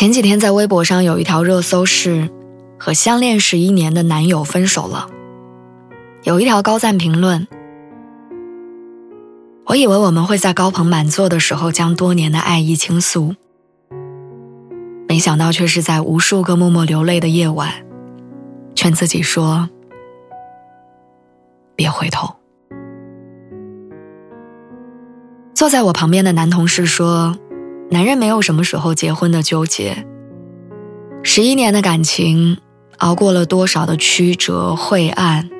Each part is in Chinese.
前几天在微博上有一条热搜是“和相恋十一年的男友分手了”，有一条高赞评论。我以为我们会在高朋满座的时候将多年的爱意倾诉，没想到却是在无数个默默流泪的夜晚，劝自己说：“别回头。”坐在我旁边的男同事说。男人没有什么时候结婚的纠结。十一年的感情，熬过了多少的曲折晦暗，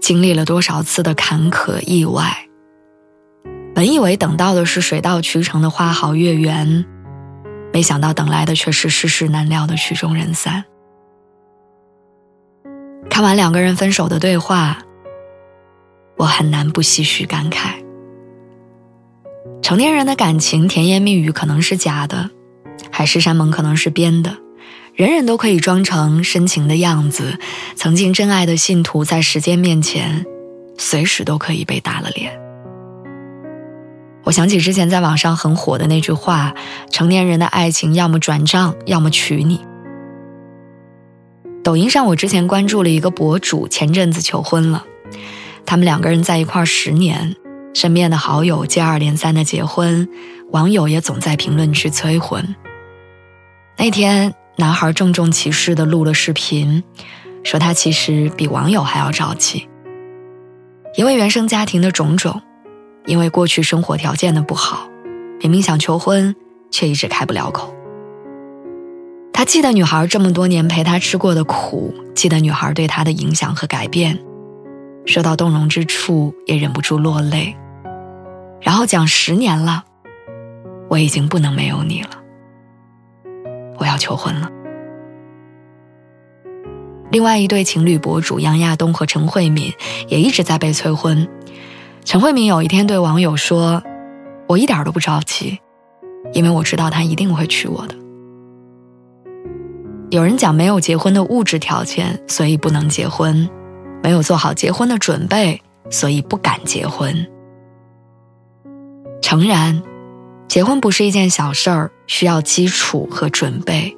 经历了多少次的坎坷意外。本以为等到的是水到渠成的花好月圆，没想到等来的却是世事难料的曲终人散。看完两个人分手的对话，我很难不唏嘘感慨。成年人的感情，甜言蜜语可能是假的，海誓山盟可能是编的，人人都可以装成深情的样子。曾经真爱的信徒，在时间面前，随时都可以被打了脸。我想起之前在网上很火的那句话：“成年人的爱情，要么转账，要么娶你。”抖音上，我之前关注了一个博主，前阵子求婚了，他们两个人在一块儿十年。身边的好友接二连三的结婚，网友也总在评论区催婚。那天，男孩郑重其事的录了视频，说他其实比网友还要着急，因为原生家庭的种种，因为过去生活条件的不好，明明想求婚，却一直开不了口。他记得女孩这么多年陪他吃过的苦，记得女孩对他的影响和改变，说到动容之处，也忍不住落泪。然后讲十年了，我已经不能没有你了。我要求婚了。另外一对情侣博主杨亚东和陈慧敏也一直在被催婚。陈慧敏有一天对网友说：“我一点都不着急，因为我知道他一定会娶我的。”有人讲没有结婚的物质条件，所以不能结婚；没有做好结婚的准备，所以不敢结婚。诚然，结婚不是一件小事儿，需要基础和准备。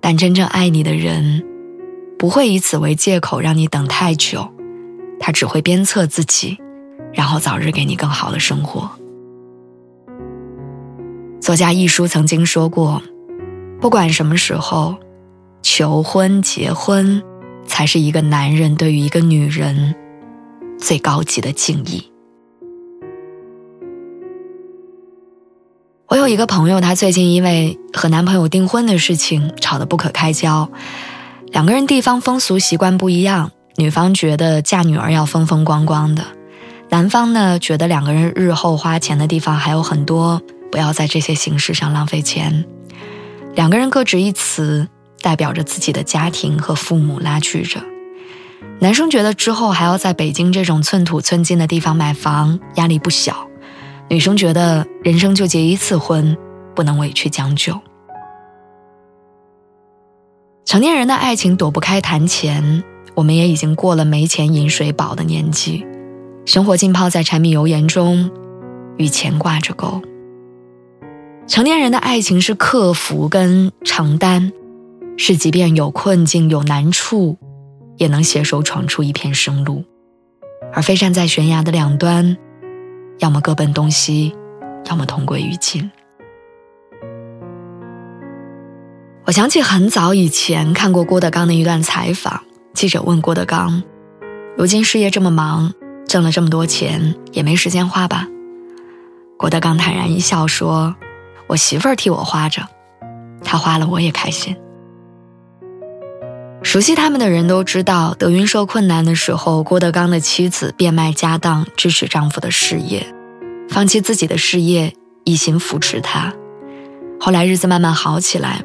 但真正爱你的人，不会以此为借口让你等太久，他只会鞭策自己，然后早日给你更好的生活。作家一书曾经说过：“不管什么时候，求婚、结婚，才是一个男人对于一个女人最高级的敬意。”我有一个朋友，她最近因为和男朋友订婚的事情吵得不可开交。两个人地方风俗习惯不一样，女方觉得嫁女儿要风风光光的，男方呢觉得两个人日后花钱的地方还有很多，不要在这些形式上浪费钱。两个人各执一词，代表着自己的家庭和父母拉锯着。男生觉得之后还要在北京这种寸土寸金的地方买房，压力不小。女生觉得人生就结一次婚，不能委屈将就。成年人的爱情躲不开谈钱，我们也已经过了没钱饮水饱的年纪，生活浸泡在柴米油盐中，与钱挂着钩。成年人的爱情是克服跟承担，是即便有困境有难处，也能携手闯出一片生路，而非站在悬崖的两端。要么各奔东西，要么同归于尽。我想起很早以前看过郭德纲的一段采访，记者问郭德纲：“如今事业这么忙，挣了这么多钱，也没时间花吧？”郭德纲坦然一笑说：“我媳妇儿替我花着，她花了我也开心。”熟悉他们的人都知道，德云社困难的时候，郭德纲的妻子变卖家当支持丈夫的事业，放弃自己的事业，一心扶持他。后来日子慢慢好起来，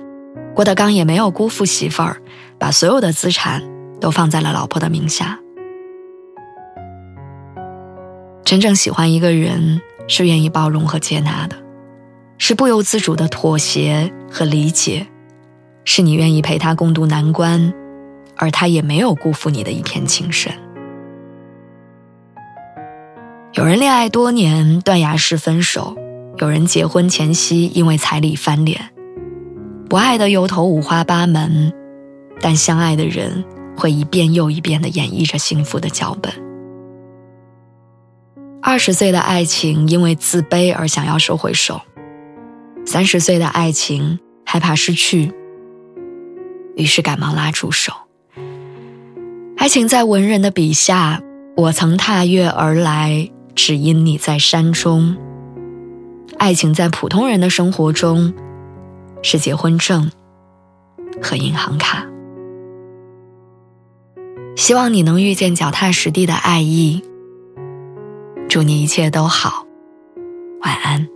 郭德纲也没有辜负媳妇儿，把所有的资产都放在了老婆的名下。真正喜欢一个人，是愿意包容和接纳的，是不由自主的妥协和理解，是你愿意陪他共度难关，而他也没有辜负你的一片情深。有人恋爱多年断崖式分手，有人结婚前夕因为彩礼翻脸，不爱的由头五花八门，但相爱的人会一遍又一遍的演绎着幸福的脚本。二十岁的爱情因为自卑而想要收回手，三十岁的爱情害怕失去，于是赶忙拉住手。爱情在文人的笔下，我曾踏月而来，只因你在山中。爱情在普通人的生活中，是结婚证和银行卡。希望你能遇见脚踏实地的爱意。祝你一切都好，晚安。